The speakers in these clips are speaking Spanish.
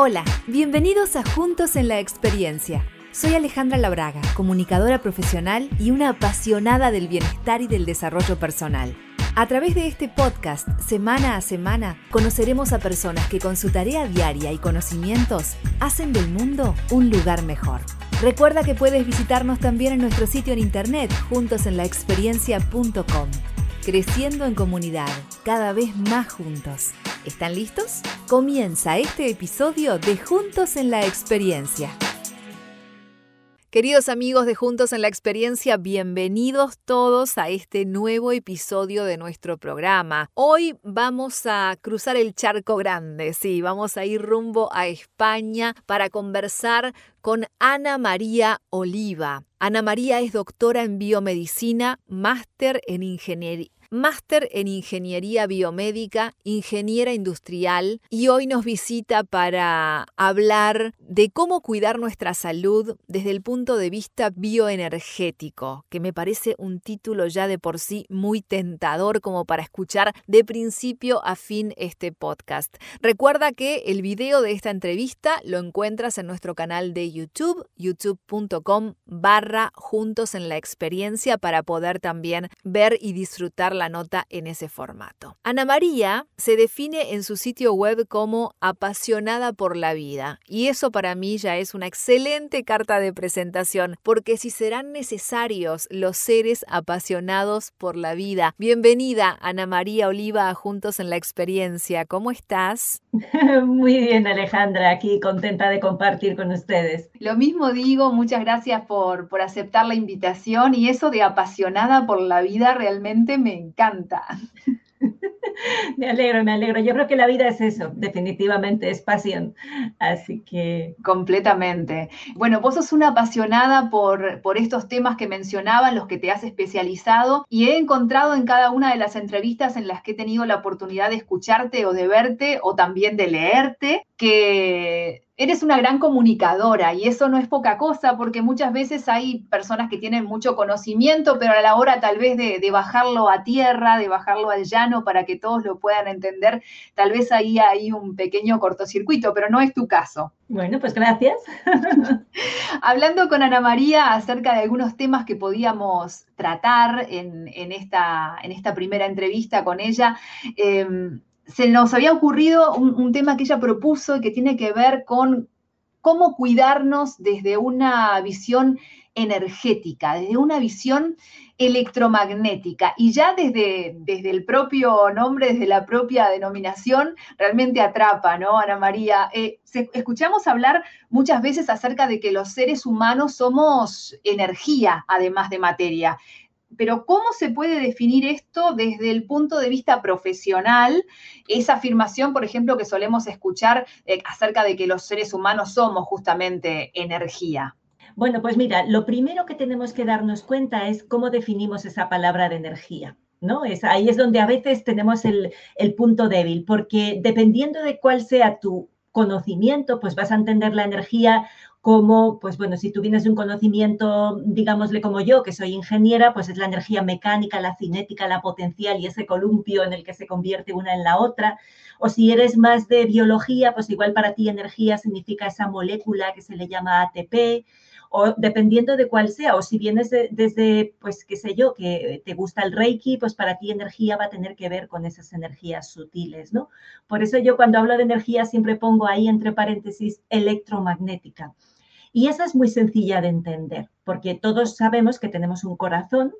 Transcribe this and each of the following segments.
Hola, bienvenidos a Juntos en la Experiencia. Soy Alejandra Labraga, comunicadora profesional y una apasionada del bienestar y del desarrollo personal. A través de este podcast, semana a semana, conoceremos a personas que con su tarea diaria y conocimientos hacen del mundo un lugar mejor. Recuerda que puedes visitarnos también en nuestro sitio en internet juntosenlaexperiencia.com. Creciendo en comunidad, cada vez más juntos. ¿Están listos? Comienza este episodio de Juntos en la Experiencia. Queridos amigos de Juntos en la Experiencia, bienvenidos todos a este nuevo episodio de nuestro programa. Hoy vamos a cruzar el charco grande, sí, vamos a ir rumbo a España para conversar con Ana María Oliva. Ana María es doctora en biomedicina, máster en ingeniería máster en Ingeniería Biomédica, ingeniera industrial y hoy nos visita para hablar de cómo cuidar nuestra salud desde el punto de vista bioenergético, que me parece un título ya de por sí muy tentador como para escuchar de principio a fin este podcast. Recuerda que el video de esta entrevista lo encuentras en nuestro canal de YouTube, youtube.com barra juntos en la experiencia para poder también ver y disfrutar la nota en ese formato. Ana María se define en su sitio web como apasionada por la vida y eso para mí ya es una excelente carta de presentación porque si serán necesarios los seres apasionados por la vida. Bienvenida Ana María Oliva a Juntos en la Experiencia. ¿Cómo estás? Muy bien Alejandra, aquí contenta de compartir con ustedes. Lo mismo digo, muchas gracias por, por aceptar la invitación y eso de apasionada por la vida realmente me encanta. Me alegro, me alegro. Yo creo que la vida es eso, definitivamente es pasión. Así que... Completamente. Bueno, vos sos una apasionada por, por estos temas que mencionaba, los que te has especializado, y he encontrado en cada una de las entrevistas en las que he tenido la oportunidad de escucharte o de verte o también de leerte, que eres una gran comunicadora y eso no es poca cosa porque muchas veces hay personas que tienen mucho conocimiento, pero a la hora tal vez de, bajarlo a tierra, de bajarlo al llano para que todos lo puedan entender, tal vez ahí hay un pequeño cortocircuito, pero no es tu caso. Bueno, pues gracias. Hablando con Ana María acerca de algunos temas que podíamos tratar en, esta, en esta, primera entrevista con ella, em, se nos había ocurrido un, tema que ella propuso y que tiene que ver con cómo cuidarnos desde una visión energética, desde una visión electromagnética. Y ya desde, desde el propio nombre, desde la propia denominación, realmente atrapa, ¿no, Ana María? Eh, escuchamos hablar muchas veces acerca de que los seres humanos somos energía, además de materia pero ¿cómo se puede definir esto desde el punto de vista profesional? Esa afirmación, por ejemplo, que solemos escuchar eh, acerca de que los seres humanos somos justamente energía. Bueno, pues mira, lo primero que tenemos que darnos cuenta es cómo definimos esa palabra de energía. ¿No? Es, ahí es donde a veces tenemos el, el punto débil, porque dependiendo de cuál sea tu conocimiento, pues vas a entender la energía como, pues bueno, si tú vienes de un conocimiento, digámosle como yo, que soy ingeniera, pues es la energía mecánica, la cinética, la potencial y ese columpio en el que se convierte una en la otra. O si eres más de biología, pues igual para ti energía significa esa molécula que se le llama ATP, o dependiendo de cuál sea, o si vienes desde, pues qué sé yo, que te gusta el Reiki, pues para ti energía va a tener que ver con esas energías sutiles, ¿no? Por eso yo cuando hablo de energía siempre pongo ahí entre paréntesis electromagnética. Y esa es muy sencilla de entender, porque todos sabemos que tenemos un corazón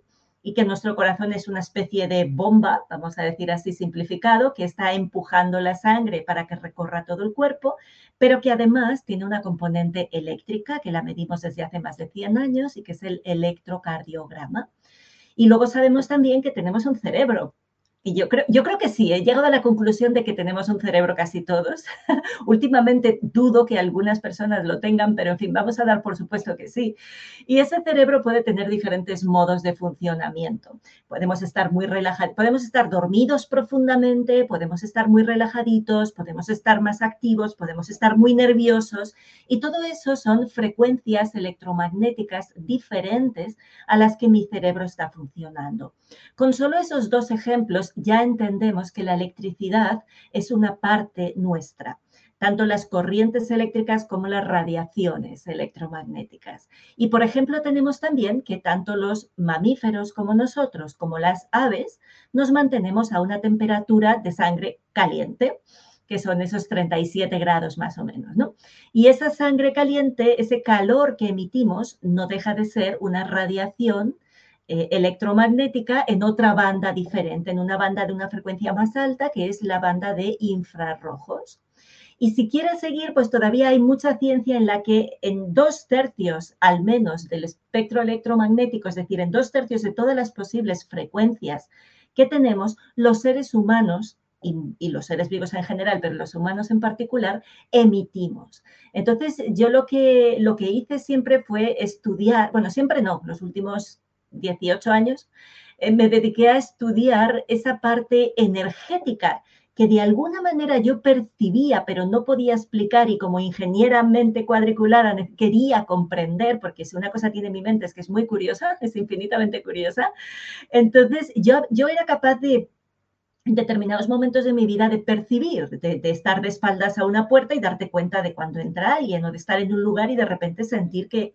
y que nuestro corazón es una especie de bomba, vamos a decir así simplificado, que está empujando la sangre para que recorra todo el cuerpo, pero que además tiene una componente eléctrica que la medimos desde hace más de 100 años y que es el electrocardiograma. Y luego sabemos también que tenemos un cerebro, Y yo creo, yo creo que sí, he llegado a la conclusión de que tenemos un cerebro casi todos. Últimamente dudo que algunas personas lo tengan, pero en fin, vamos a dar por supuesto que sí. Y ese cerebro puede tener diferentes modos de funcionamiento. Podemos estar muy relajados, podemos estar dormidos profundamente, podemos estar muy relajaditos, podemos estar más activos, podemos estar muy nerviosos. Y todo eso son frecuencias electromagnéticas diferentes a las que mi cerebro está funcionando. Con solo esos dos ejemplos, ya entendemos que la electricidad es una parte nuestra tanto las corrientes eléctricas como las radiaciones electromagnéticas. Y por ejemplo, tenemos también que tanto los mamíferos como nosotros, como las aves, nos mantenemos a una temperatura de sangre caliente que son esos 37 grados más o menos, ¿no? Y esa sangre caliente, ese calor que emitimos, no deja de ser una radiación eh, electromagnética en otra banda diferente, en una banda de una frecuencia más alta, que es la banda de infrarrojos. Y si quieres seguir, pues todavía hay mucha ciencia en la que en dos tercios al menos del espectro electromagnético, es decir, en dos tercios de todas las posibles frecuencias que tenemos, los seres humanos y, y, los seres vivos en general, pero los humanos en particular, emitimos. Entonces, yo lo que, lo que hice siempre fue estudiar, bueno, siempre no, los últimos 18 años, eh, me dediqué a estudiar esa parte energética que de alguna manera yo percibía, pero no podía explicar y como ingeniera mente cuadriculada quería comprender, porque si una cosa tiene mi mente es que es muy curiosa, es infinitamente curiosa, entonces yo, yo era capaz de en determinados momentos de mi vida de percibir, de, de, estar de espaldas a una puerta y darte cuenta de cuando entra alguien o de estar en un lugar y de repente sentir que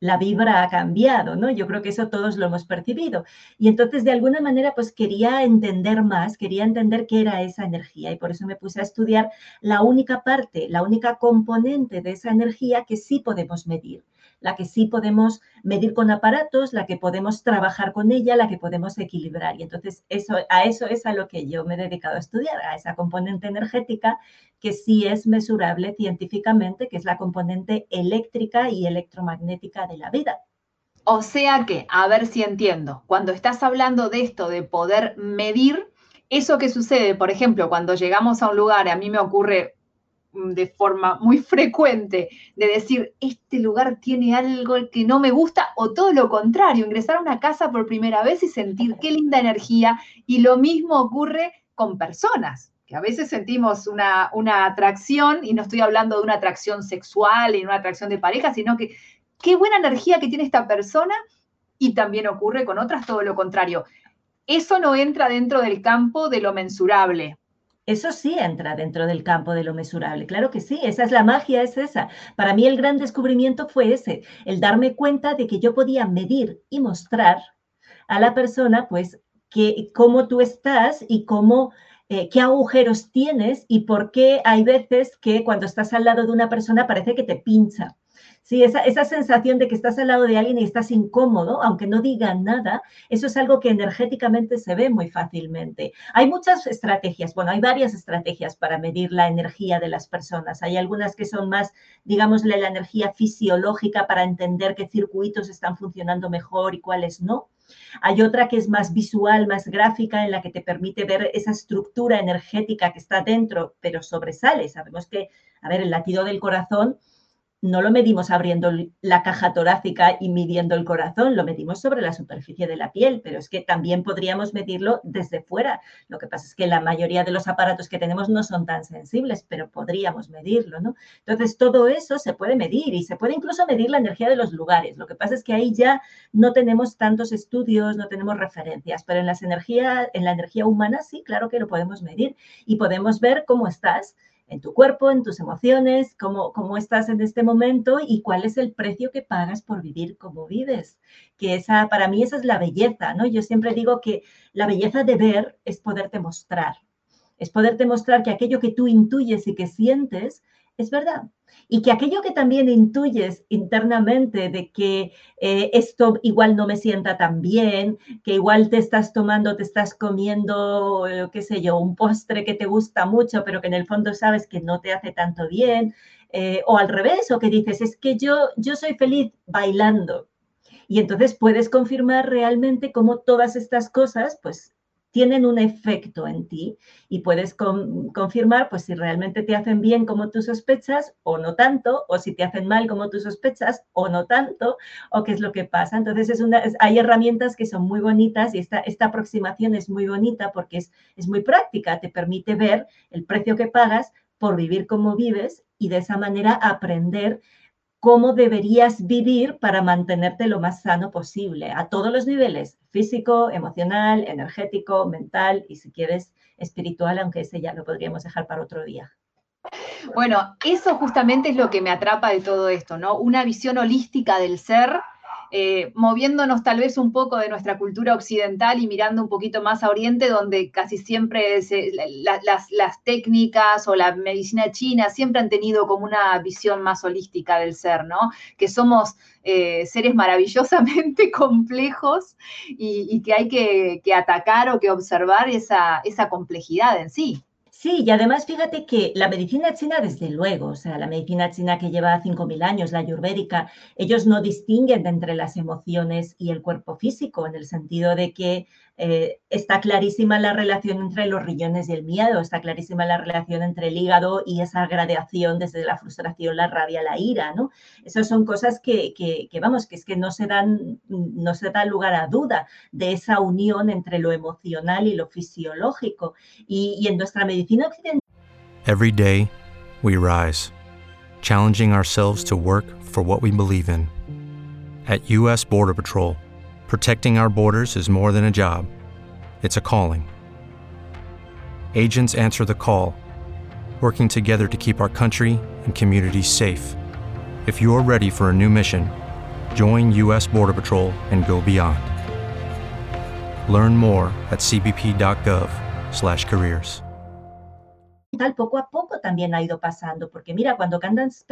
la vibra ha cambiado, ¿no? Yo creo que eso todos lo hemos percibido. Y entonces, de alguna manera, pues quería entender más, quería entender qué era esa energía y por eso me puse a estudiar la única parte, la única componente de esa energía que sí podemos medir, la que sí podemos medir con aparatos, la que podemos trabajar con ella, la que podemos equilibrar. Y entonces eso, a eso es a lo que yo me he dedicado a estudiar, a esa componente energética que sí es mesurable científicamente, que es la componente eléctrica y electromagnética de la vida. O sea que, a ver si entiendo, cuando estás hablando de esto de poder medir, eso que sucede, por ejemplo, cuando llegamos a un lugar, a mí me ocurre de forma muy frecuente de decir, este lugar tiene algo que no me gusta, o todo lo contrario, ingresar a una casa por primera vez y sentir qué linda energía. Y lo mismo ocurre con personas, que a veces sentimos una, una atracción, y no estoy hablando de una atracción sexual y una atracción de pareja, sino que qué buena energía que tiene esta persona, y también ocurre con otras todo lo contrario. Eso no entra dentro del campo de lo mensurable, eso sí entra dentro del campo de lo mesurable, claro que sí, esa es la magia, es esa. Para mí el gran descubrimiento fue ese, el darme cuenta de que yo podía medir y mostrar a la persona, pues, que, cómo tú estás y cómo, eh, qué agujeros tienes y por qué hay veces que cuando estás al lado de una persona parece que te pincha. Sí, esa, esa, sensación de que estás al lado de alguien y estás incómodo, aunque no digan nada, eso es algo que energéticamente se ve muy fácilmente. Hay muchas estrategias, bueno, hay varias estrategias para medir la energía de las personas. Hay algunas que son más, digámosle, la energía fisiológica para entender qué circuitos están funcionando mejor y cuáles no. Hay otra que es más visual, más gráfica, en la que te permite ver esa estructura energética que está dentro, pero sobresale. Sabemos que, a ver, el latido del corazón no lo medimos abriendo la caja torácica y midiendo el corazón, lo medimos sobre la superficie de la piel, pero es que también podríamos medirlo desde fuera. Lo que pasa es que la mayoría de los aparatos que tenemos no son tan sensibles, pero podríamos medirlo, ¿no? Entonces, todo eso se puede medir y se puede incluso medir la energía de los lugares. Lo que pasa es que ahí ya no tenemos tantos estudios, no tenemos referencias, pero en, las energías, en la energía humana sí, claro que lo podemos medir y podemos ver cómo estás en tu cuerpo, en tus emociones, cómo, cómo estás en este momento y cuál es el precio que pagas por vivir como vives. Que esa, para mí esa es la belleza, ¿no? Yo siempre digo que la belleza de ver es poderte mostrar, es poderte mostrar que aquello que tú intuyes y que sientes es verdad. Y que aquello que también intuyes internamente de que eh, esto igual no me sienta tan bien, que igual te estás tomando, te estás comiendo, eh, qué sé yo, un postre que te gusta mucho, pero que en el fondo sabes que no te hace tanto bien, eh, o al revés, o que dices, es que yo, yo soy feliz bailando. Y entonces puedes confirmar realmente cómo todas estas cosas, pues tienen un efecto en ti y puedes confirmar pues si realmente te hacen bien como tú sospechas o no tanto, o si te hacen mal como tú sospechas o no tanto, o qué es lo que pasa. Entonces es una, hay herramientas que son muy bonitas y esta, esta aproximación es muy bonita porque es, es muy práctica, te permite ver el precio que pagas por vivir como vives y de esa manera aprender cómo deberías vivir para mantenerte lo más sano posible, a todos los niveles, físico, emocional, energético, mental y si quieres espiritual, aunque ese ya lo podríamos dejar para otro día. Bueno, eso justamente es lo que me atrapa de todo esto, ¿no? Una visión holística del ser eh, moviéndonos tal vez un poco de nuestra cultura occidental y mirando un poquito más a Oriente, donde casi siempre las, técnicas o la medicina china siempre han tenido como una visión más holística del ser, ¿no? Que somos eh, seres maravillosamente complejos y, que hay que, atacar o que observar esa complejidad en sí. Sí, y además fíjate que la medicina china, desde luego, o sea, la medicina china que lleva 5.000 años, la ayurvédica, ellos no distinguen entre las emociones y el cuerpo físico, en el sentido de que eh, está clarísima la relación entre los riñones y el miedo, está clarísima la relación entre el hígado y esa gradación desde la frustración, la rabia, la ira, ¿no? Esas son cosas que, vamos, que es que no se, dan, no se da lugar a duda de esa unión entre lo emocional y lo fisiológico. Y, y en nuestra medicina occidental... Every day we rise, challenging ourselves to work for what we believe in. At U.S. Border Patrol, Protecting our borders is more than a job, it's a calling. Agents answer the call, working together to keep our country and communities safe. If you're ready for a new mission, join U.S. Border Patrol and go beyond. Learn more at cbp.gov/careers. poco a poco también ha ido pasando, porque mira, cuando Candace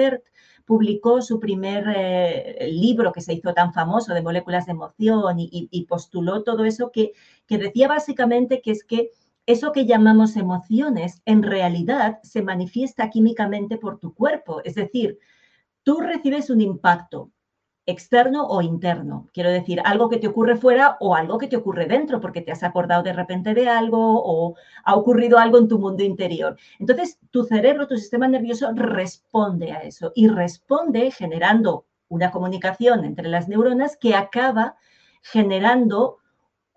publicó su primer eh, libro que se hizo tan famoso de moléculas de emoción y, postuló todo eso que, que decía básicamente que es que eso que llamamos emociones en realidad se manifiesta químicamente por tu cuerpo, es decir, tú recibes un impacto, externo o interno. Quiero decir, algo que te ocurre fuera o algo que te ocurre dentro, porque te has acordado de repente de algo o ha ocurrido algo en tu mundo interior. Entonces, tu cerebro, tu sistema nervioso responde a eso y responde generando una comunicación entre las neuronas que acaba generando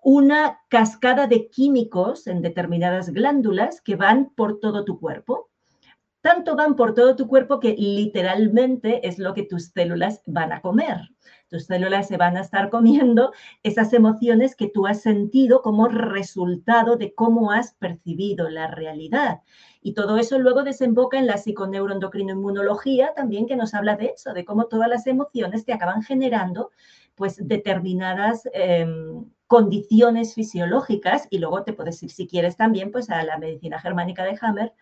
una cascada de químicos en determinadas glándulas que van por todo tu cuerpo tanto van por todo tu cuerpo que literalmente es lo que tus células van a comer. Tus células se van a estar comiendo esas emociones que tú has sentido como resultado de cómo has percibido la realidad. Y todo eso luego desemboca en la psiconeuroendocrinoinmunología también que nos habla de eso, de cómo todas las emociones te acaban generando pues determinadas em, condiciones fisiológicas y luego te puedes ir si quieres también pues a la medicina germánica de Hammer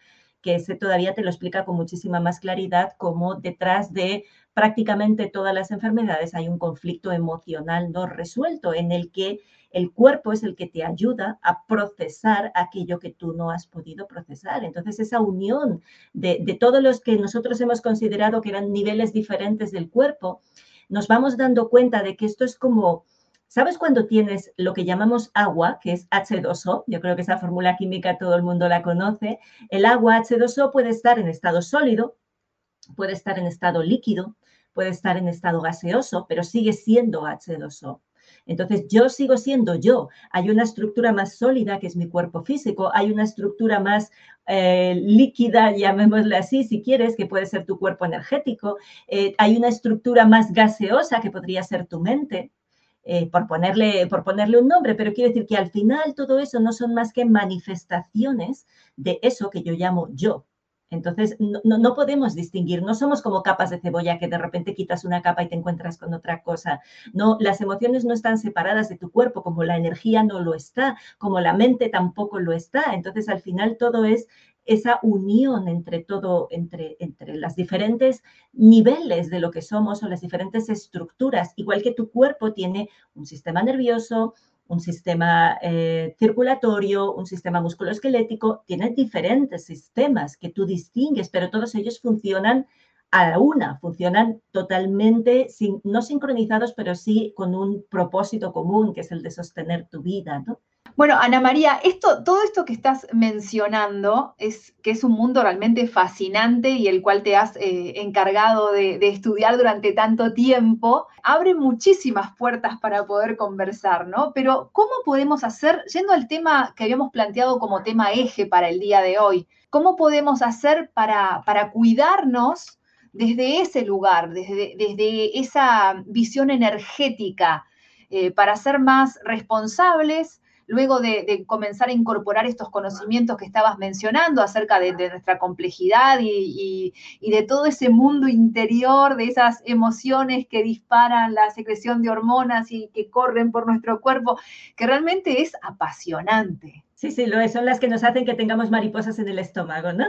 que ese todavía te lo explica con muchísima más claridad, cómo detrás de prácticamente todas las enfermedades hay un conflicto emocional no resuelto en el que el cuerpo es el que te ayuda a procesar aquello que tú no has podido procesar. Entonces, esa unión de, de todos los que nosotros hemos considerado que eran niveles diferentes del cuerpo, nos vamos dando cuenta de que esto es como ¿Sabes cuando tienes lo que llamamos agua, que es H2O? Yo creo que esa fórmula química todo el mundo la conoce. El agua H2O puede estar en estado sólido, puede estar en estado líquido, puede estar en estado gaseoso, pero sigue siendo H2O. Entonces, yo sigo siendo yo. Hay una estructura más sólida, que es mi cuerpo físico, hay una estructura más eh, líquida, llamémosle así, si quieres, que puede ser tu cuerpo energético, eh, hay una estructura más gaseosa, que podría ser tu mente, eh, por, ponerle, por ponerle un nombre, pero quiero decir que al final todo eso no son más que manifestaciones de eso que yo llamo yo. Entonces, no, no, podemos distinguir, no somos como capas de cebolla que de repente quitas una capa y te encuentras con otra cosa. No, las emociones no están separadas de tu cuerpo, como la energía no lo está, como la mente tampoco lo está. Entonces, al final todo es esa unión entre todo, entre, entre las diferentes niveles de lo que somos o las diferentes estructuras, igual que tu cuerpo tiene un sistema nervioso, un sistema eh, circulatorio, un sistema musculoesquelético, tiene diferentes sistemas que tú distingues, pero todos ellos funcionan a la una, funcionan totalmente, no sincronizados, pero sí con un propósito común, que es el de sostener tu vida, ¿no? Bueno, Ana María, esto, todo esto que estás mencionando es que es un mundo realmente fascinante y el cual te has eh, encargado de, estudiar durante tanto tiempo, abre muchísimas puertas para poder conversar, ¿no? Pero ¿cómo podemos hacer, yendo al tema que habíamos planteado como tema eje para el día de hoy, cómo podemos hacer para, para cuidarnos desde ese lugar, desde, desde esa visión energética, eh, para ser más responsables? Luego de, comenzar a incorporar estos conocimientos que estabas mencionando acerca de, nuestra complejidad y, de todo ese mundo interior, de esas emociones que disparan la secreción de hormonas y que corren por nuestro cuerpo, que realmente es apasionante. Sí, sí, lo. Son las que nos hacen que tengamos mariposas en el estómago, ¿no?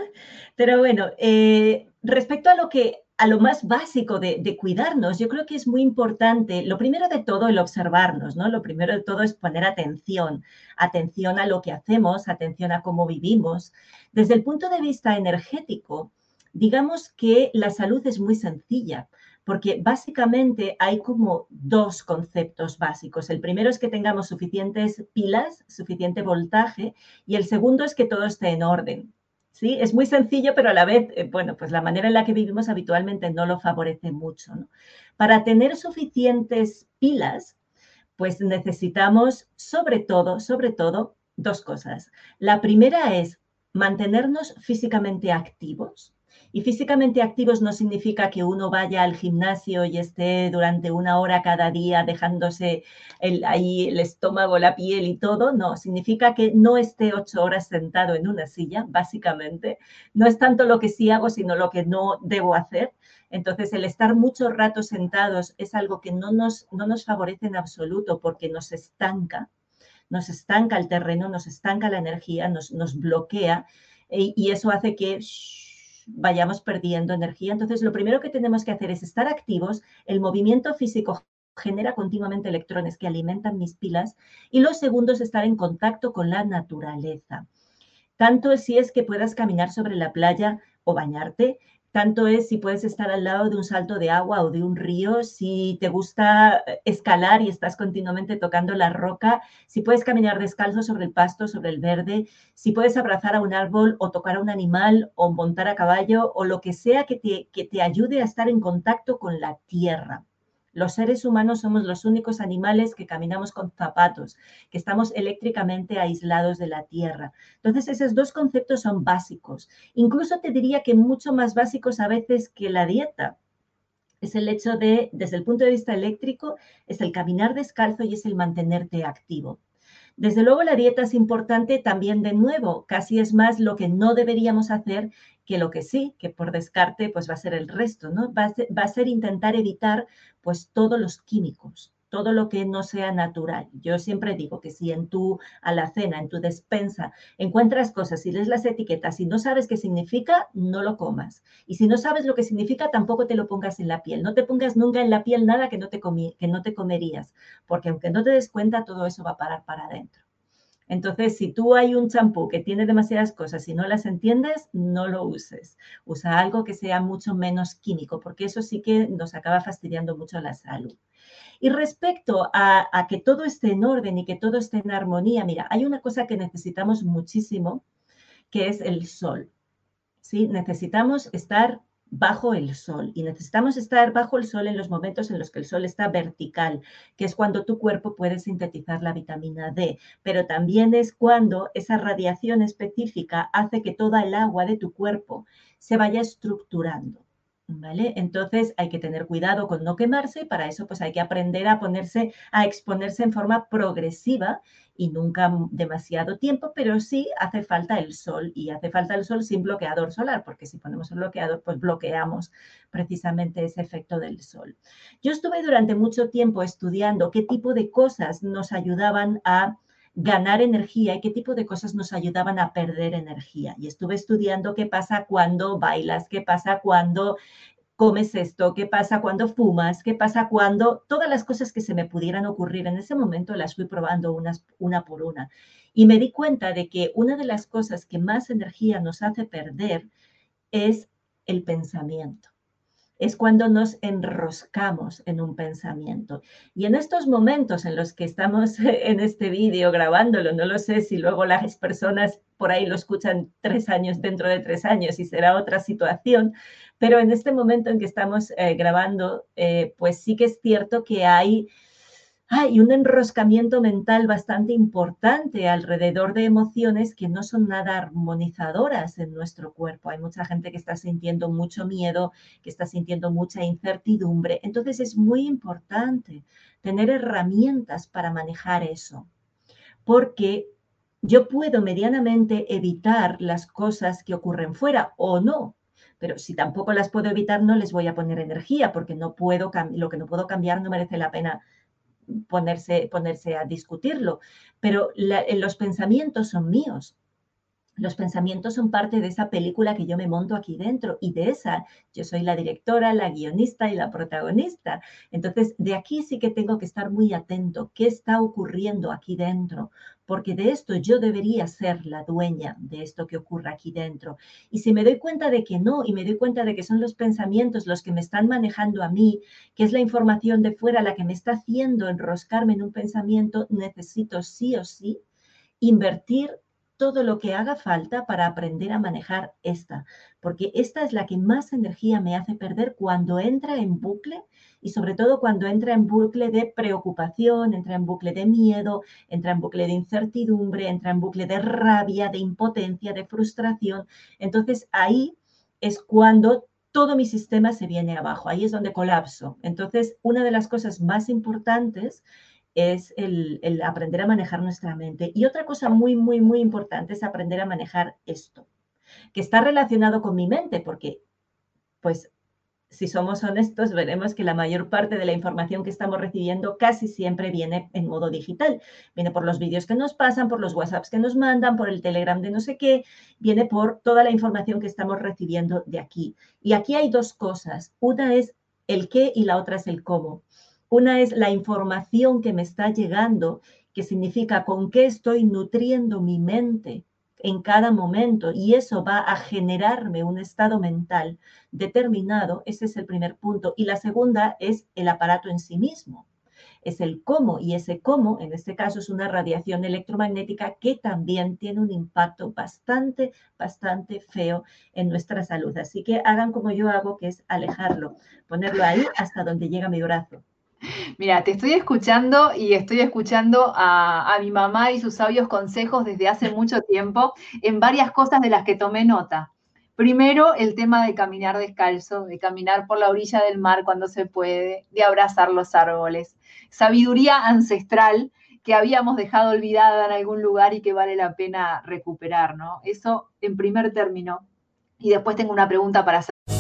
Pero bueno, eh, respecto a lo que a lo más básico de, cuidarnos, yo creo que es muy importante, lo primero de todo, el observarnos, ¿no? Lo primero de todo es poner atención, atención a lo que hacemos, atención a cómo vivimos. Desde el punto de vista energético, digamos que la salud es muy sencilla, porque básicamente hay como dos conceptos básicos. El primero es que tengamos suficientes pilas, suficiente voltaje, y el segundo es que todo esté en orden. ¿Sí? Es muy sencillo, pero a la vez, eh, bueno, pues la manera en la que vivimos habitualmente no lo favorece mucho. Para tener suficientes pilas, pues necesitamos sobre todo, sobre todo, dos cosas. La primera es mantenernos físicamente activos, y físicamente activos no significa que uno vaya al gimnasio y esté durante una hora cada día dejándose el, ahí el estómago, la piel y todo. No, significa que no esté ocho horas sentado en una silla, básicamente. No es tanto lo que sí hago, sino lo que no debo hacer. Entonces, el estar mucho rato sentados es algo que no nos, no nos favorece en absoluto porque nos estanca, nos estanca el terreno, nos estanca la energía, nos, nos bloquea y, y eso hace que vayamos perdiendo energía. Entonces, lo primero que tenemos que hacer es estar activos. El movimiento físico genera continuamente electrones que alimentan mis pilas. Y lo segundo es estar en contacto con la naturaleza. Tanto si es que puedas caminar sobre la playa o bañarte, tanto es si puedes estar al lado de un salto de agua o de un río, si te gusta escalar y estás continuamente tocando la roca, si puedes caminar descalzo sobre el pasto, sobre el verde, si puedes abrazar a un árbol o tocar a un animal o montar a caballo o lo que sea que te, que te ayude a estar en contacto con la tierra. Los seres humanos somos los únicos animales que caminamos con zapatos, que estamos eléctricamente aislados de la Tierra. Entonces, esos dos conceptos son básicos. Incluso te diría que mucho más básicos a veces que la dieta. Es el hecho de, desde el punto de vista eléctrico, es el caminar descalzo y es el mantenerte activo. Desde luego la dieta es importante también de nuevo, casi es más lo que no deberíamos hacer que lo que sí, que por descarte pues va a ser el resto, ¿no? Va a ser, intentar evitar pues todos los químicos, todo lo que no sea natural. Yo siempre digo que si en tu alacena, en tu despensa, encuentras cosas y lees las etiquetas y no sabes qué significa, no lo comas. Y si no sabes lo que significa, tampoco te lo pongas en la piel. No te pongas nunca en la piel nada que no te, que no te comerías, porque aunque no te des cuenta, todo eso va a parar para adentro. Entonces, si tú hay un champú que tiene demasiadas cosas y no las entiendes, no lo uses. Usa algo que sea mucho menos químico, porque eso sí que nos acaba fastidiando mucho la salud. Y respecto a, que todo esté en orden y que todo esté en armonía, mira, hay una cosa que necesitamos muchísimo, que es el sol. ¿sí? Necesitamos estar bajo el sol y necesitamos estar bajo el sol en los momentos en los que el sol está vertical, que es cuando tu cuerpo puede sintetizar la vitamina D, pero también es cuando esa radiación específica hace que toda el agua de tu cuerpo se vaya estructurando. Entonces hay que tener cuidado con no quemarse y para eso pues hay que aprender a ponerse, a exponerse en forma progresiva y nunca demasiado tiempo, pero sí hace falta el sol y hace falta el sol sin bloqueador solar, porque si ponemos un bloqueador, pues bloqueamos precisamente ese efecto del sol. Yo estuve durante mucho tiempo estudiando qué tipo de cosas nos ayudaban a ganar energía y qué tipo de cosas nos ayudaban a perder energía. Y estuve estudiando qué pasa cuando bailas, qué pasa cuando comes esto, qué pasa cuando fumas, qué pasa cuando todas las cosas que se me pudieran ocurrir en ese momento las fui probando unas, una por una. Y me di cuenta de que una de las cosas que más energía nos hace perder es el pensamiento. Es cuando nos enroscamos en un pensamiento. Y en estos momentos en los que estamos en este vídeo grabándolo, no lo sé si luego las personas por ahí lo escuchan tres años dentro de tres años y será otra situación, pero en este momento en que estamos eh, grabando, eh, pues sí que es cierto que hay hay un enroscamiento mental bastante importante alrededor de emociones que no son nada armonizadoras en nuestro cuerpo. Hay mucha gente que está sintiendo mucho miedo, que está sintiendo mucha incertidumbre. Entonces es muy importante tener herramientas para manejar eso, porque yo puedo medianamente evitar las cosas que ocurren fuera o no, pero si tampoco las puedo evitar, no les voy a poner energía porque no puedo lo que no puedo cambiar no merece la pena ponerse, ponerse a discutirlo, pero los pensamientos son míos. Los pensamientos son parte de esa película que yo me monto aquí dentro y de esa yo soy la directora, la guionista y la protagonista. Entonces, de aquí sí que tengo que estar muy atento. ¿Qué está ocurriendo aquí dentro? Porque de esto yo debería ser la dueña de esto que ocurre aquí dentro. Y si me doy cuenta de que no y me doy cuenta de que son los pensamientos los que me están manejando a mí, que es la información de fuera la que me está haciendo enroscarme en un pensamiento, necesito sí o sí invertir todo lo que haga falta para aprender a manejar esta, porque esta es la que más energía me hace perder cuando entra en bucle y sobre todo cuando entra en bucle de preocupación, entra en bucle de miedo, entra en bucle de incertidumbre, entra en bucle de rabia, de impotencia, de frustración. Entonces ahí es cuando todo mi sistema se viene abajo, ahí es donde colapso. Entonces, una de las cosas más importantes es el, aprender a manejar nuestra mente. Y otra cosa muy, muy, muy importante es aprender a manejar esto, que está relacionado con mi mente, porque, pues, si somos honestos, veremos que la mayor parte de la información que estamos recibiendo casi siempre viene en modo digital. Viene por los vídeos que nos pasan, por los WhatsApps que nos mandan, por el Telegram de no sé qué, viene por toda la información que estamos recibiendo de aquí. Y aquí hay dos cosas. Una es el qué y la otra es el cómo. Una es la información que me está llegando, que significa con qué estoy nutriendo mi mente en cada momento y eso va a generarme un estado mental determinado. Ese es el primer punto. Y la segunda es el aparato en sí mismo. Es el cómo y ese cómo, en este caso, es una radiación electromagnética que también tiene un impacto bastante, bastante feo en nuestra salud. Así que hagan como yo hago, que es alejarlo, ponerlo ahí hasta donde llega mi brazo. Mira, te estoy escuchando y estoy escuchando a, mi mamá y sus sabios consejos desde hace mucho tiempo en varias cosas de las que tomé nota. Primero, el tema de caminar descalzo, de caminar por la orilla del mar cuando se puede, de abrazar los árboles. Sabiduría ancestral que habíamos dejado olvidada en algún lugar y que vale la pena recuperar, ¿no? Eso en primer término. Y después tengo una pregunta para hacer.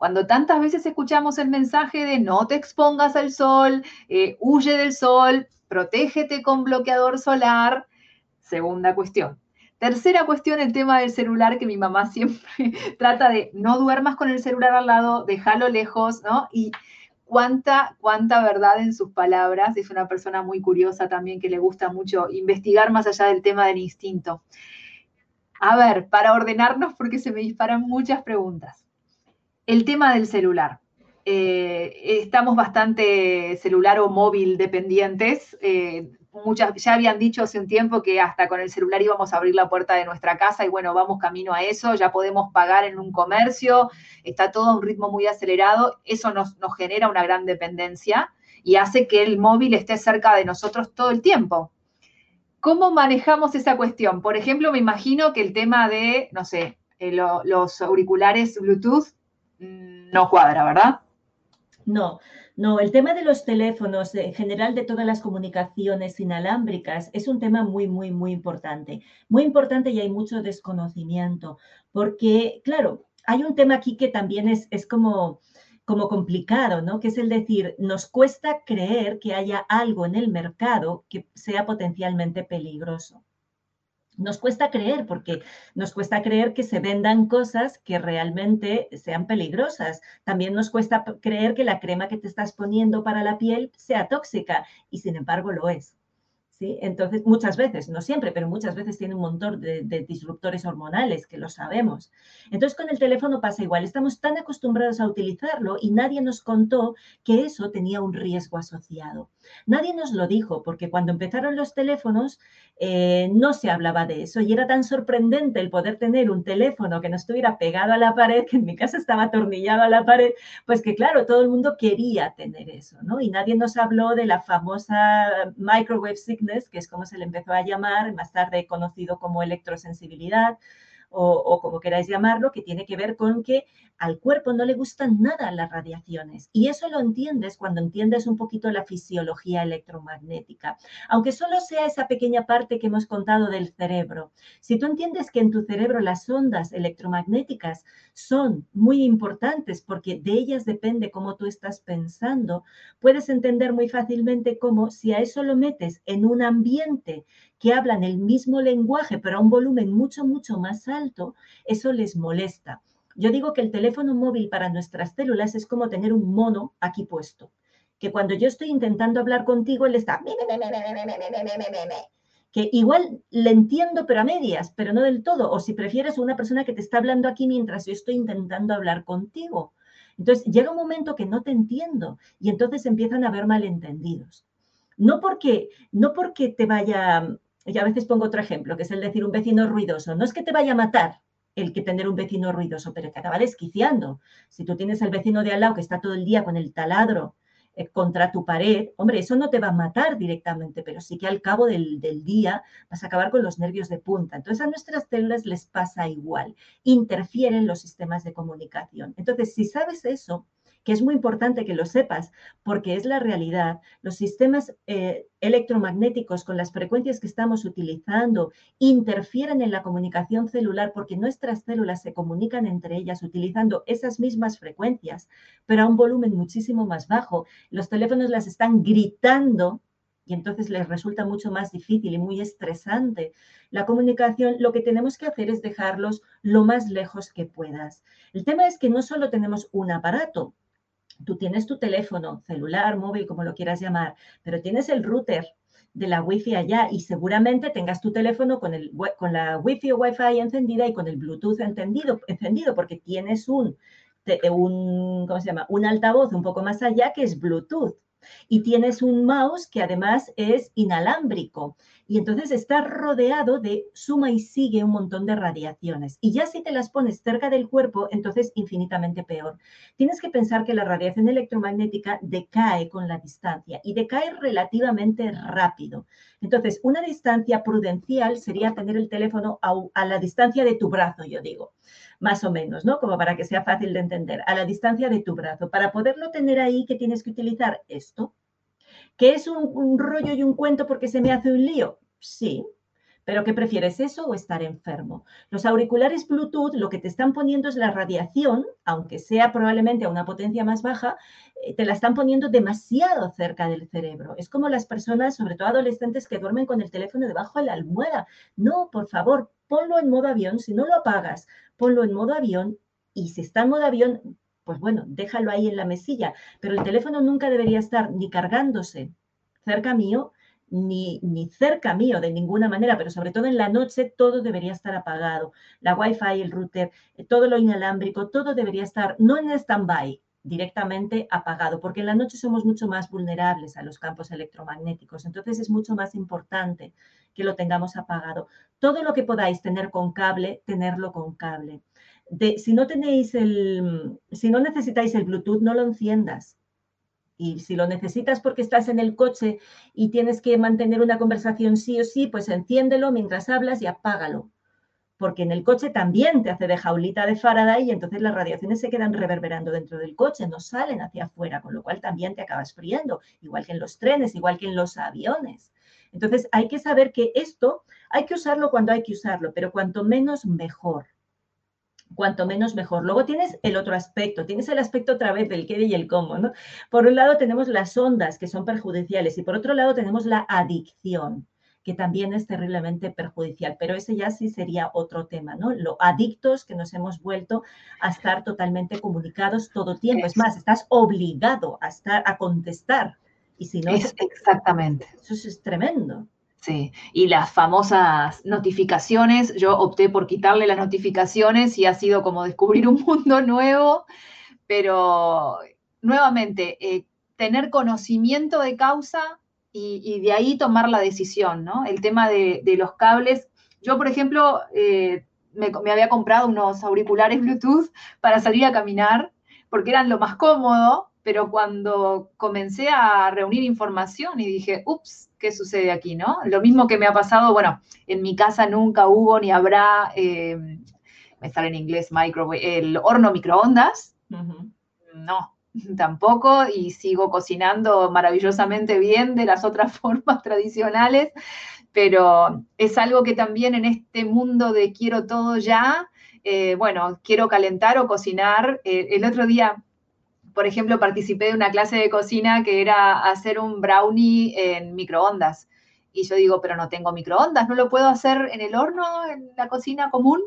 Cuando tantas veces escuchamos el mensaje de no te expongas al sol, eh, huye del sol, protégete con bloqueador solar. Segunda cuestión. Tercera cuestión, el tema del celular, que mi mamá siempre trata de no duermas con el celular al lado, déjalo lejos, ¿no? Y cuánta, cuánta verdad en sus palabras. Es una persona muy curiosa también que le gusta mucho investigar más allá del tema del instinto. A ver, para ordenarnos, porque se me disparan muchas preguntas. El tema del celular. Eh, estamos bastante celular o móvil dependientes. Eh, muchas, ya habían dicho hace un tiempo que hasta con el celular íbamos a abrir la puerta de nuestra casa y bueno, vamos camino a eso, ya podemos pagar en un comercio, está todo a un ritmo muy acelerado, eso nos, nos genera una gran dependencia y hace que el móvil esté cerca de nosotros todo el tiempo. ¿Cómo manejamos esa cuestión? Por ejemplo, me imagino que el tema de, no sé, eh, los auriculares Bluetooth no cuadra, ¿verdad? No, no, el tema de los teléfonos, en general de todas las comunicaciones inalámbricas, es un tema muy, muy, muy importante. Muy importante y hay mucho desconocimiento, porque, claro, hay un tema aquí que también es, es como, como complicado, ¿no? Que es el decir, nos cuesta creer que haya algo en el mercado que sea potencialmente peligroso nos cuesta creer, porque nos cuesta creer que se vendan cosas que realmente sean peligrosas. También nos cuesta creer que la crema que te estás poniendo para la piel sea tóxica y sin embargo lo es. Entonces, muchas veces, no siempre, pero muchas veces tiene un montón de, disruptores hormonales, que lo sabemos. Entonces, con el teléfono pasa igual. Estamos tan acostumbrados a utilizarlo y nadie nos contó que eso tenía un riesgo asociado. Nadie nos lo dijo, porque cuando empezaron los teléfonos eh, no se hablaba de eso y era tan sorprendente el poder tener un teléfono que no estuviera pegado a la pared, que en mi casa estaba atornillado a la pared, pues que claro, todo el mundo quería tener eso, ¿no? Y nadie nos habló de la famosa microwave signal que es como se le empezó a llamar, más tarde conocido como electrosensibilidad, o, como queráis llamarlo, que tiene que ver con que al cuerpo no le gustan nada las radiaciones. Y eso lo entiendes cuando entiendes un poquito la fisiología electromagnética, aunque solo sea esa pequeña parte que hemos contado del cerebro. Si tú entiendes que en tu cerebro las ondas electromagnéticas son muy importantes porque de ellas depende cómo tú estás pensando, puedes entender muy fácilmente cómo si a eso lo metes en un ambiente que hablan el mismo lenguaje, pero a un volumen mucho, mucho más alto, eso les molesta. Yo digo que el teléfono móvil para nuestras células es como tener un mono aquí puesto, que cuando yo estoy intentando hablar contigo, él está que igual le entiendo, pero a medias, pero no del todo. O si prefieres una persona que te está hablando aquí mientras yo estoy intentando hablar contigo. Entonces llega un momento que no te entiendo y entonces empiezan a haber malentendidos. No porque, no porque te vaya y a veces pongo otro ejemplo, que es el decir un vecino ruidoso. No es que te vaya a matar el que tener un vecino ruidoso, pero te acaba desquiciando. Si tú tienes al vecino de al lado que está todo el día con el taladro eh, contra tu pared, hombre, eso no te va a matar directamente, pero sí que al cabo del, del día vas a acabar con los nervios de punta. Entonces a nuestras células les pasa igual, interfieren los sistemas de comunicación. Entonces, si sabes eso, que es muy importante que lo sepas, porque es la realidad. Los sistemas eh, electromagnéticos con las frecuencias que estamos utilizando interfieren en la comunicación celular porque nuestras células se comunican entre ellas utilizando esas mismas frecuencias, pero a un volumen muchísimo más bajo. Los teléfonos las están gritando y entonces les resulta mucho más difícil y muy estresante. La comunicación, lo que tenemos que hacer es dejarlos lo más lejos que puedas. El tema es que no solo tenemos un aparato, Tú tienes tu teléfono, celular, móvil, como lo quieras llamar, pero tienes el router de la Wi-Fi allá y seguramente tengas tu teléfono con, el, con la Wi-Fi o Wi-Fi encendida y con el Bluetooth encendido, encendido porque tienes un, un, ¿cómo se llama? un altavoz un poco más allá que es Bluetooth. Y tienes un mouse que además es inalámbrico. Y entonces está rodeado de suma y sigue un montón de radiaciones. Y ya si te las pones cerca del cuerpo, entonces infinitamente peor. Tienes que pensar que la radiación electromagnética decae con la distancia y decae relativamente rápido. Entonces, una distancia prudencial sería tener el teléfono a, la distancia de tu brazo, yo digo más o menos, ¿no? Como para que sea fácil de entender, a la distancia de tu brazo. Para poderlo tener ahí, ¿qué tienes que utilizar? Esto. ¿Que es un, rollo y un cuento porque se me hace un lío? Sí, ¿Pero qué prefieres eso o estar enfermo? Los auriculares Bluetooth lo que te están poniendo es la radiación, aunque sea probablemente a una potencia más baja, eh, te la están poniendo demasiado cerca del cerebro. Es como las personas, sobre todo adolescentes, que duermen con el teléfono debajo de la almohada. No, por favor, ponlo en modo avión. Si no lo apagas, ponlo en modo avión y si está en modo avión, pues bueno, déjalo ahí en la mesilla. Pero el teléfono nunca debería estar ni cargándose cerca mío, ni, ni, cerca mío de ninguna manera, pero sobre todo en la noche todo debería estar apagado. La Wi-Fi, el router, todo lo inalámbrico, todo debería estar no en stand-by, directamente apagado, porque en la noche somos mucho más vulnerables a los campos electromagnéticos, entonces es mucho más importante que lo tengamos apagado. Todo lo que podáis tener con cable, tenerlo con cable. De, si no tenéis el, si no necesitáis el Bluetooth, no lo enciendas. Y si lo necesitas porque estás en el coche y tienes que mantener una conversación sí o sí, pues enciéndelo mientras hablas y apágalo porque en el coche también te hace de jaulita de Faraday y entonces las radiaciones se quedan reverberando dentro del coche, no salen hacia afuera, con lo cual también te acabas friendo, igual que en los trenes, igual que en los aviones. Entonces hay que saber que esto hay que usarlo cuando hay que usarlo, pero cuanto menos mejor. Cuanto menos mejor. Luego tienes el otro aspecto, tienes el aspecto otra vez del qué y el cómo. ¿no? Por un lado tenemos las ondas que son perjudiciales y por otro lado tenemos la adicción que también es terriblemente perjudicial, pero ese ya sí sería otro tema, ¿no? Lo adictos que nos hemos vuelto a estar totalmente comunicados todo el tiempo. Es más, estás obligado a estar a contestar. Y si no, es, exactamente. Eso es tremendo. Sí, y las famosas notificaciones, yo opté por quitarle las notificaciones y ha sido como descubrir un mundo nuevo, pero nuevamente, eh, tener conocimiento de causa y, de ahí tomar la decisión, ¿no? El tema de, los cables. Yo, por ejemplo, eh, me, había comprado unos auriculares Bluetooth para salir a caminar, porque eran lo más cómodo, pero cuando comencé a reunir información y dije, ups, ¿qué sucede aquí, no? Lo mismo que me ha pasado, bueno, en mi casa nunca hubo ni habrá, eh, me sale en inglés, microwave, el horno microondas. No, tampoco y sigo cocinando maravillosamente bien de las otras formas tradicionales, pero es algo que también en este mundo de quiero todo ya, eh, bueno, quiero calentar o cocinar. Eh, el otro día, por ejemplo, participé de una clase de cocina que era hacer un brownie en microondas. Y yo digo, pero no tengo microondas, no lo puedo hacer en el horno, en la cocina común.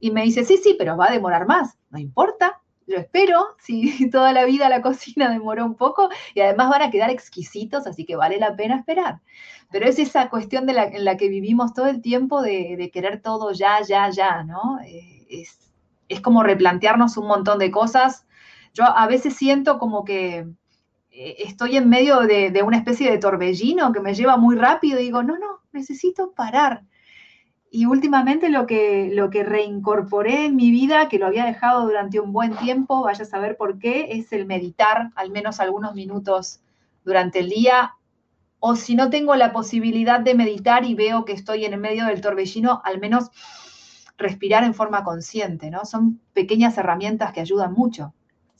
Y me dice, sí, sí, pero va a demorar más. No importa, yo espero, si toda la vida la cocina demoró un poco y además van a quedar exquisitos, así que vale la pena esperar. Pero es esa cuestión de la, en la que vivimos todo el tiempo de, querer todo ya, ya, ya, ¿no? Eh, es, como replantearnos un montón de cosas. Yo a veces siento como que eh, estoy en medio de, una especie de torbellino que me lleva muy rápido y digo, no, no, necesito parar y últimamente lo que, lo que reincorporé en mi vida, que lo había dejado durante un buen tiempo, vaya a saber por qué, es el meditar al menos algunos minutos durante el día. O si no tengo la posibilidad de meditar y veo que estoy en el medio del torbellino, al menos respirar en forma consciente, ¿no? Son pequeñas herramientas que ayudan mucho.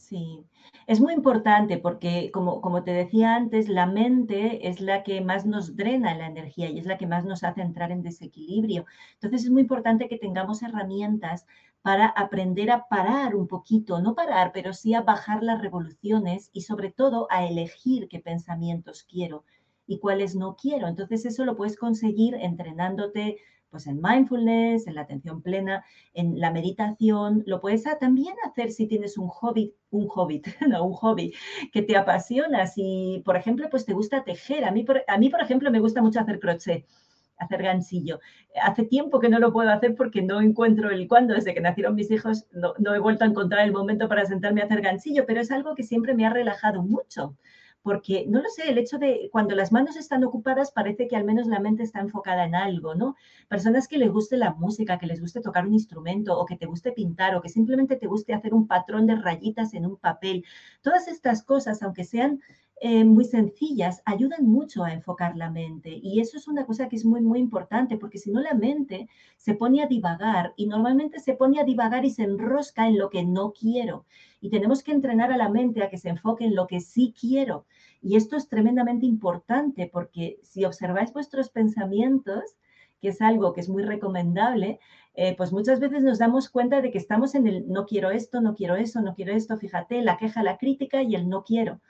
Sí, es muy importante porque, como, como te decía antes, la mente es la que más nos drena la energía y es la que más nos hace entrar en desequilibrio. Entonces es muy importante que tengamos herramientas para aprender a parar un poquito, no parar, pero sí a bajar las revoluciones y sobre todo a elegir qué pensamientos quiero y cuáles no quiero. Entonces eso lo puedes conseguir entrenándote pues en mindfulness, en la atención plena, en la meditación, lo puedes también hacer si tienes un hobby, un hobby, no, un hobby que te apasiona, si por ejemplo pues te gusta tejer, a mí por, a mí por ejemplo me gusta mucho hacer crochet hacer gansillo. Hace tiempo que no lo puedo hacer porque no encuentro el cuándo, desde que nacieron mis hijos no, no, he vuelto a encontrar el momento para sentarme a hacer gansillo, pero es algo que siempre me ha relajado mucho porque, no lo sé, el hecho de cuando las manos están ocupadas parece que al menos la mente está enfocada en algo, ¿no? Personas que les guste la música, que les guste tocar un instrumento o que te guste pintar o que simplemente te guste hacer un patrón de rayitas en un papel. Todas estas cosas, aunque sean eh, muy sencillas, ayudan mucho a enfocar la mente. Y eso es una cosa que es muy, muy importante, porque si no la mente se pone a divagar y normalmente se pone a divagar y se enrosca en lo que no quiero. Y tenemos que entrenar a la mente a que se enfoque en lo que sí quiero. Y esto es tremendamente importante porque si observáis vuestros pensamientos, que es algo que es muy recomendable, eh, pues muchas veces nos damos cuenta de que estamos en el no quiero esto, no quiero eso, no quiero esto, fíjate, la queja, la crítica y el no quiero.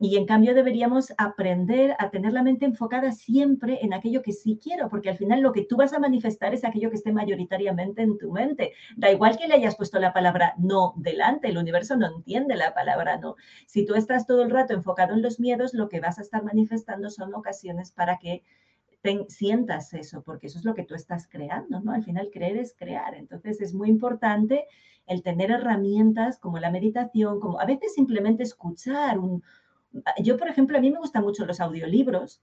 Y en cambio deberíamos aprender a tener la mente enfocada siempre en aquello que sí quiero, porque al final lo que tú vas a manifestar es aquello que esté mayoritariamente en tu mente. Da igual que le hayas puesto la palabra no delante, el universo no entiende la palabra no. Si tú estás todo el rato enfocado en los miedos, lo que vas a estar manifestando son ocasiones para que sientas eso, porque eso es lo que tú estás creando, ¿no? Al final creer es crear. Entonces es muy importante el tener herramientas como la meditación, como a veces simplemente escuchar un... Yo, por ejemplo, a mí me gustan mucho los audiolibros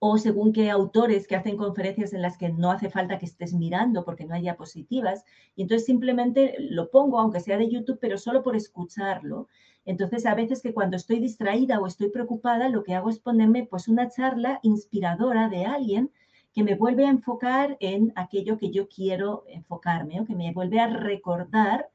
o según qué autores que hacen conferencias en las que no hace falta que estés mirando porque no hay diapositivas, y entonces simplemente lo pongo, aunque sea de YouTube, pero solo por escucharlo. Entonces, a veces que cuando estoy distraída o estoy preocupada, lo que hago es ponerme pues una charla inspiradora de alguien que me vuelve a enfocar en aquello que yo quiero enfocarme o que me vuelve a recordar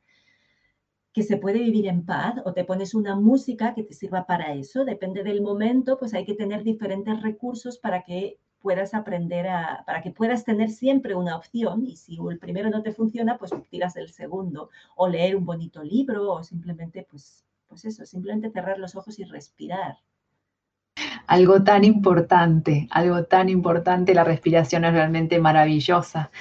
que se puede vivir en paz o te pones una música que te sirva para eso. Depende del momento, pues hay que tener diferentes recursos para que puedas aprender a, para que puedas tener siempre una opción y si el primero no te funciona, pues tiras el segundo o leer un bonito libro o simplemente, pues, pues eso, simplemente cerrar los ojos y respirar algo tan importante, algo tan importante, la respiración es realmente maravillosa.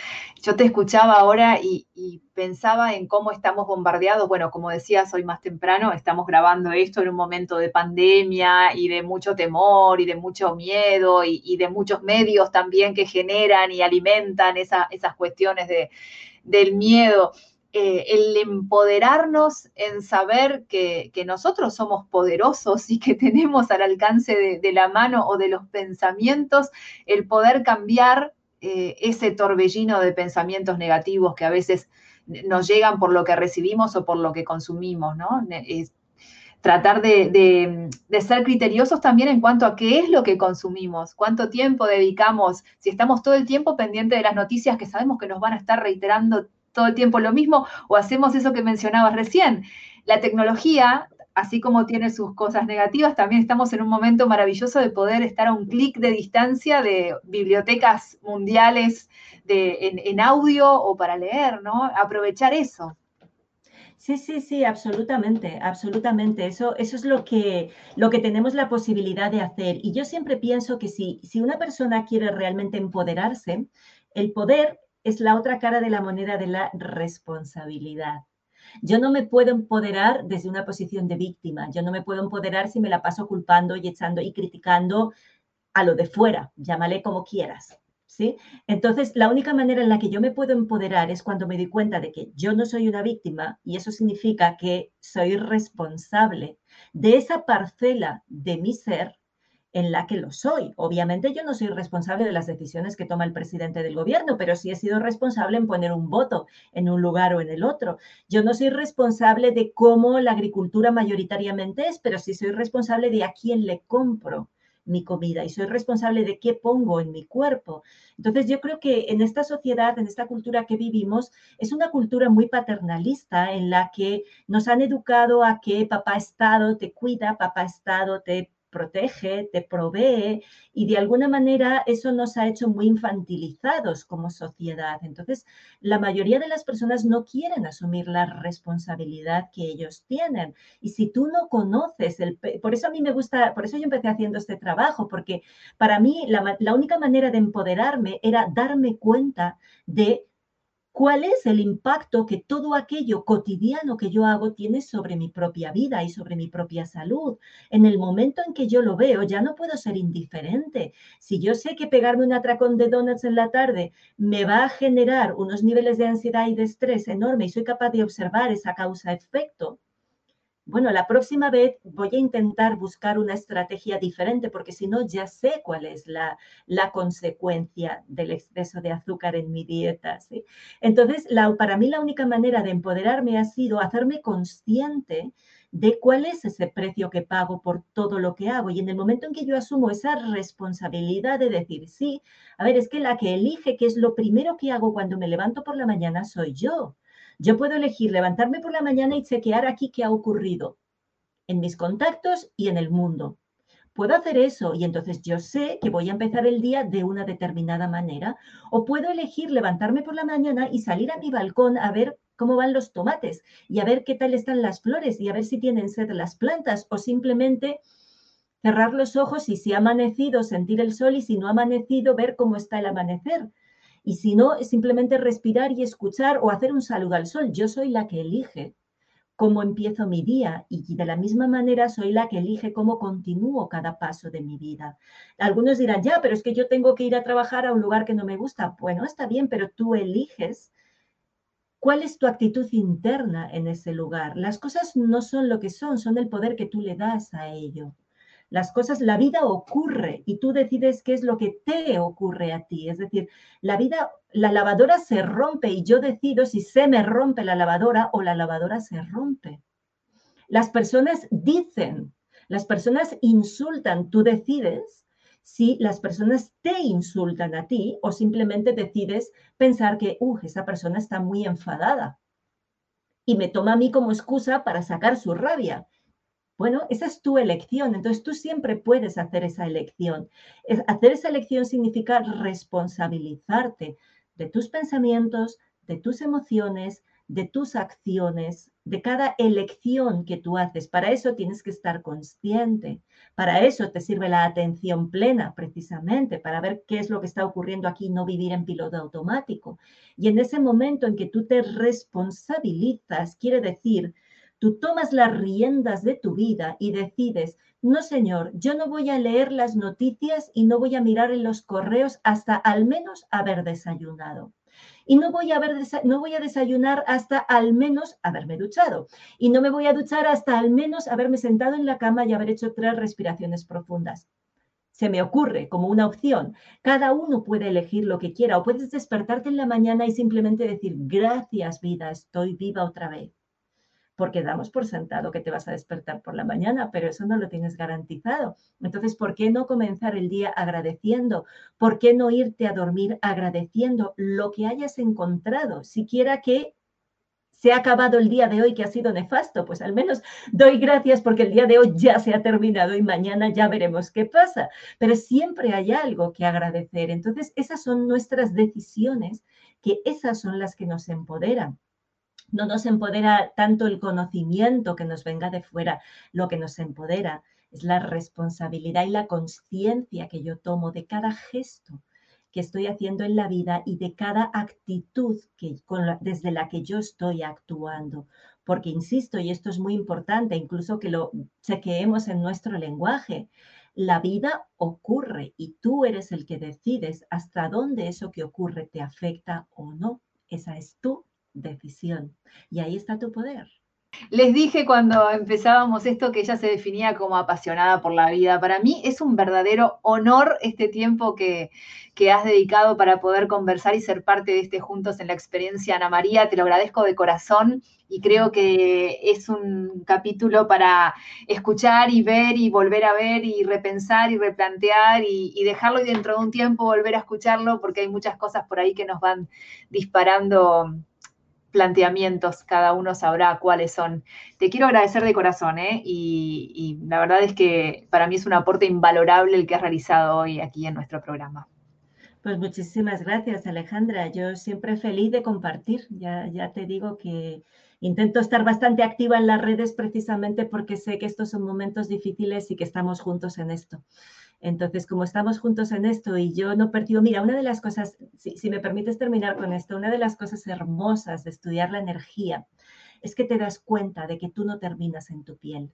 Yo te escuchaba ahora y, pensaba en cómo estamos bombardeados. Bueno, como decías hoy más temprano, estamos grabando esto en un momento de pandemia y de mucho temor y de mucho miedo y, de muchos medios también que generan y alimentan esas cuestiones de, del miedo. Eh, el empoderarnos en saber que, nosotros somos poderosos y que tenemos al alcance de, la mano o de los pensamientos el poder cambiar eh, ese torbellino de pensamientos negativos que a veces nos llegan por lo que recibimos o por lo que consumimos, ¿no? tratar de, de, ser criteriosos también en cuanto a qué es lo que consumimos, cuánto tiempo dedicamos, si estamos todo el tiempo pendiente de las noticias que sabemos que nos van a estar reiterando todo el tiempo lo mismo o hacemos eso que mencionabas recién. La tecnología, así como tiene sus cosas negativas, también estamos en un momento maravilloso de poder estar a un clic de distancia de bibliotecas mundiales de, en, audio o para leer, ¿no? Aprovechar eso. Sí, sí, sí, absolutamente, absolutamente. Eso, eso es lo que, lo que tenemos la posibilidad de hacer. Y yo siempre pienso que si, si una persona quiere realmente empoderarse, el poder es la otra cara de la moneda de la responsabilidad. Yo no me puedo empoderar desde una posición de víctima. Yo no me puedo empoderar si me la paso culpando y echando y criticando a lo de fuera. Llámale como quieras. ¿Sí? Entonces, la única manera en la que yo me puedo empoderar es cuando me doy cuenta de que yo no soy una víctima y eso significa que soy responsable de esa parcela de mi ser en la que lo soy. Obviamente yo no soy responsable de las decisiones que toma el presidente del gobierno, pero sí he sido responsable en poner un voto en un lugar o en el otro. Yo no soy responsable de cómo la agricultura mayoritariamente es, pero sí soy responsable de a quién le compro mi comida y soy responsable de qué pongo en mi cuerpo. Entonces yo creo que en esta sociedad, en esta cultura que vivimos, es una cultura muy paternalista en la que nos han educado a que papá Estado te cuida, papá Estado te protege, te provee y de alguna manera eso nos ha hecho muy infantilizados como sociedad. Entonces, la mayoría de las personas no quieren asumir la responsabilidad que ellos tienen. Y si tú no conoces el... Por eso a mí me gusta, por eso yo empecé haciendo este trabajo, porque para mí la, la única manera de empoderarme era darme cuenta de ¿Cuál es el impacto que todo aquello cotidiano que yo hago tiene sobre mi propia vida y sobre mi propia salud? En el momento en que yo lo veo, ya no puedo ser indiferente. Si yo sé que pegarme un atracón de donuts en la tarde me va a generar unos niveles de ansiedad y de estrés enorme y soy capaz de observar esa causa-efecto, bueno, la próxima vez voy a intentar buscar una estrategia diferente porque si no ya sé cuál es la, consecuencia del exceso de azúcar en mi dieta. Entonces, la, para mí la única manera de empoderarme ha sido hacerme consciente de cuál es ese precio que pago por todo lo que hago. Y en el momento en que yo asumo esa responsabilidad de decir, sí, a ver, es que la que elige que es lo primero que hago cuando me levanto por la mañana soy yo. Yo puedo elegir levantarme por la mañana y chequear aquí qué ha ocurrido en mis contactos y en el mundo. Puedo hacer eso y entonces yo sé que voy a empezar el día de una determinada manera. O puedo elegir levantarme por la mañana y salir a mi balcón a ver cómo van los tomates y a ver qué tal están las flores y a ver si tienen sed las plantas o simplemente cerrar los ojos y si ha amanecido sentir el sol y si no ha amanecido ver cómo está el amanecer. Y si no, es simplemente respirar y escuchar o hacer un saludo al sol. Yo soy la que elige cómo empiezo mi día y de la misma manera soy la que elige cómo continúo cada paso de mi vida. Algunos dirán, ya, pero es que yo tengo que ir a trabajar a un lugar que no me gusta. Bueno, está bien, pero tú eliges cuál es tu actitud interna en ese lugar. Las cosas no son lo que son, son el poder que tú le das a ello. Las cosas, la vida ocurre y tú decides qué es lo que te ocurre a ti. Es decir, la vida, la lavadora se rompe y yo decido si se me rompe la lavadora o la lavadora se rompe. Las personas dicen, las personas insultan, tú decides si las personas te insultan a ti o simplemente decides pensar que, uh, esa persona está muy enfadada y me toma a mí como excusa para sacar su rabia. Bueno, esa es tu elección, entonces tú siempre puedes hacer esa elección. hacer esa elección significa responsabilizarte de tus pensamientos, de tus emociones, de tus acciones, de cada elección que tú haces. Para eso tienes que estar consciente. Para eso te sirve la atención plena, precisamente, para ver qué es lo que está ocurriendo aquí, no vivir en piloto automático. Y en ese momento en que tú te responsabilizas, quiere decir Tú tomas las riendas de tu vida y decides, no señor, yo no voy a leer las noticias y no voy a mirar en los correos hasta al menos haber desayunado. Y no voy, a desayunar hasta al menos haberme duchado. Y no me voy a duchar hasta al menos haberme sentado en la cama y haber hecho tres respiraciones profundas se me ocurre como una opción. Cada uno puede elegir lo que quiera o puedes despertarte en la mañana y simplemente decir, gracias vida, estoy viva otra vez porque damos por sentado que te vas a despertar por la mañana, pero eso no lo tienes garantizado. Entonces, ¿por qué no comenzar el día agradeciendo? ¿Por qué no irte a dormir agradeciendo lo que hayas encontrado? Siquiera que se ha acabado el día de hoy que ha sido nefasto, pues al menos doy gracias porque el día de hoy ya se ha terminado y mañana ya veremos qué pasa. Pero siempre hay algo que agradecer. Entonces, esas son nuestras decisiones, que esas son las que nos empoderan no nos empodera tanto el conocimiento que nos venga de fuera, lo que nos empodera es la responsabilidad y la conciencia que yo tomo de cada gesto que estoy haciendo en la vida y de cada actitud que, desde la que yo estoy actuando. Porque, insisto, y esto es muy importante, incluso que lo chequeemos en nuestro lenguaje, la vida ocurre y tú eres el que decides hasta dónde eso que ocurre te afecta o no. Esa es tu decisión. Y ahí está tu poder. Les dije cuando empezábamos esto que ella se definía como apasionada por la vida. Para mí es un verdadero honor este tiempo que, que, has dedicado para poder conversar y ser parte de este Juntos en la Experiencia. Ana María, te lo agradezco de corazón y creo que es un capítulo para escuchar y ver y volver a ver y repensar y replantear y, y dejarlo y dentro de un tiempo volver a escucharlo porque hay muchas cosas por ahí que nos van disparando planteamientos, cada uno sabrá cuáles son. Te quiero agradecer de corazón, ¿eh? y, la verdad es que para mí es un aporte invalorable el que has realizado hoy aquí en nuestro programa. Pues muchísimas gracias, Alejandra. Yo siempre feliz de compartir. Ya, ya te digo que intento estar bastante activa en las redes precisamente porque sé que estos son momentos difíciles y que estamos juntos en esto. Entonces, como estamos juntos en esto y yo no percibo, mira, una de las cosas, si, me permites terminar con esto, una de las cosas hermosas de estudiar la energía es que te das cuenta de que tú no terminas en tu piel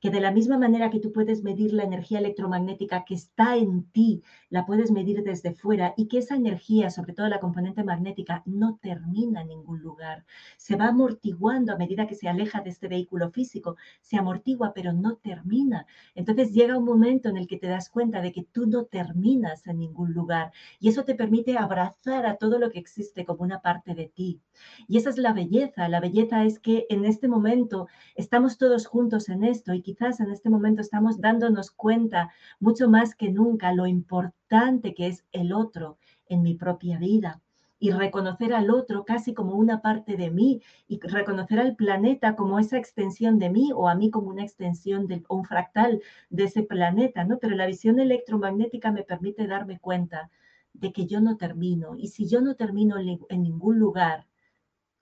que de la misma manera que tú puedes medir la energía electromagnética que está en ti, la puedes medir desde fuera y que esa energía, sobre todo la componente magnética, no termina en ningún lugar. Se va amortiguando a medida que se aleja de este vehículo físico, se amortigua pero no termina. Entonces llega un momento en el que te das cuenta de que tú no terminas en ningún lugar y eso te permite abrazar a todo lo que existe como una parte de ti. Y esa es la belleza. La belleza es que en este momento estamos todos juntos en esto quizás en este momento estamos dándonos cuenta mucho más que nunca lo importante que es el otro en mi propia vida y reconocer al otro casi como una parte de mí y reconocer al planeta como esa extensión de mí o a mí como una extensión de un fractal de ese planeta, ¿no? Pero la visión electromagnética me permite darme cuenta de que yo no termino y si yo no termino en ningún lugar,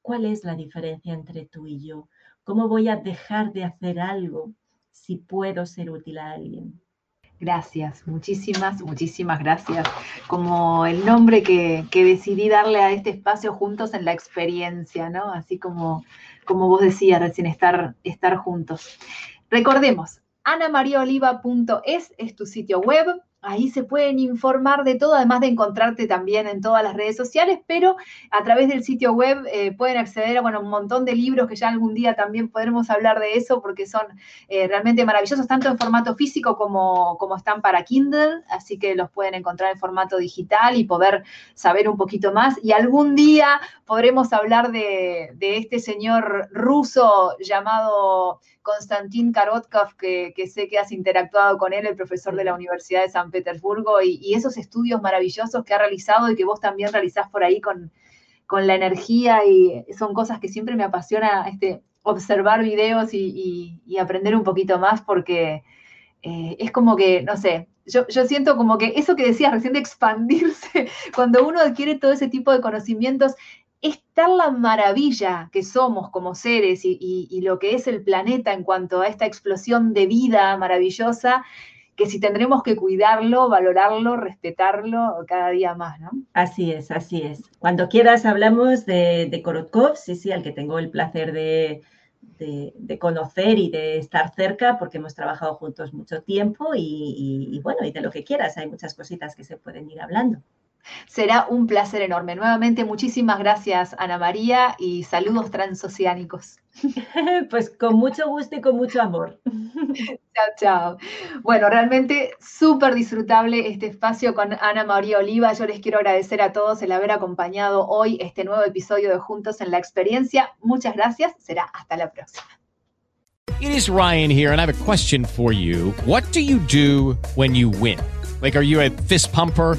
¿cuál es la diferencia entre tú y yo? ¿Cómo voy a dejar de hacer algo si puedo ser útil a alguien. Gracias, muchísimas, muchísimas gracias. Como el nombre que, decidí darle a este espacio juntos en la experiencia, ¿no? Así como, como vos decías recién, estar, estar juntos. Recordemos, anamariaoliva.es es tu sitio web, Ahí se pueden informar de todo, además de encontrarte también en todas las redes sociales, pero a través del sitio web eh, pueden acceder a bueno, un montón de libros que ya algún día también podremos hablar de eso porque son eh, realmente maravillosos, tanto en formato físico como, como están para Kindle, así que los pueden encontrar en formato digital y poder saber un poquito más. Y algún día podremos hablar de, de este señor ruso llamado Konstantin Karotkov, que, sé que has interactuado con él, el profesor de la Universidad de San Petersburgo, y, esos estudios maravillosos que ha realizado y que vos también realizás por ahí con, la energía, y son cosas que siempre me apasiona este, observar videos y, aprender un poquito más, porque eh, es como que, no sé, yo, yo, siento como que eso que decías recién de expandirse, cuando uno adquiere todo ese tipo de conocimientos, es tal la maravilla que somos como seres y, lo que es el planeta en cuanto a esta explosión de vida maravillosa, que si tendremos que cuidarlo, valorarlo, respetarlo cada día más, ¿no? Así es, así es. Cuando quieras hablamos de, Korotkov, sí, sí, al que tengo el placer de, de, conocer y de estar cerca porque hemos trabajado juntos mucho tiempo y bueno, y de lo que quieras, hay muchas cositas que se pueden ir hablando. Será un placer enorme. Nuevamente, muchísimas gracias, Ana María, y saludos transoceánicos. Pues con mucho gusto y con mucho amor. Chao, chao. Bueno, realmente súper disfrutable este espacio con Ana María Oliva. Yo les quiero agradecer a todos el haber acompañado hoy este nuevo episodio de Juntos en la Experiencia. Muchas gracias. Será hasta la próxima. It is Ryan here, and I have a question for you. What do you do when you win? Like, are you a fist pumper?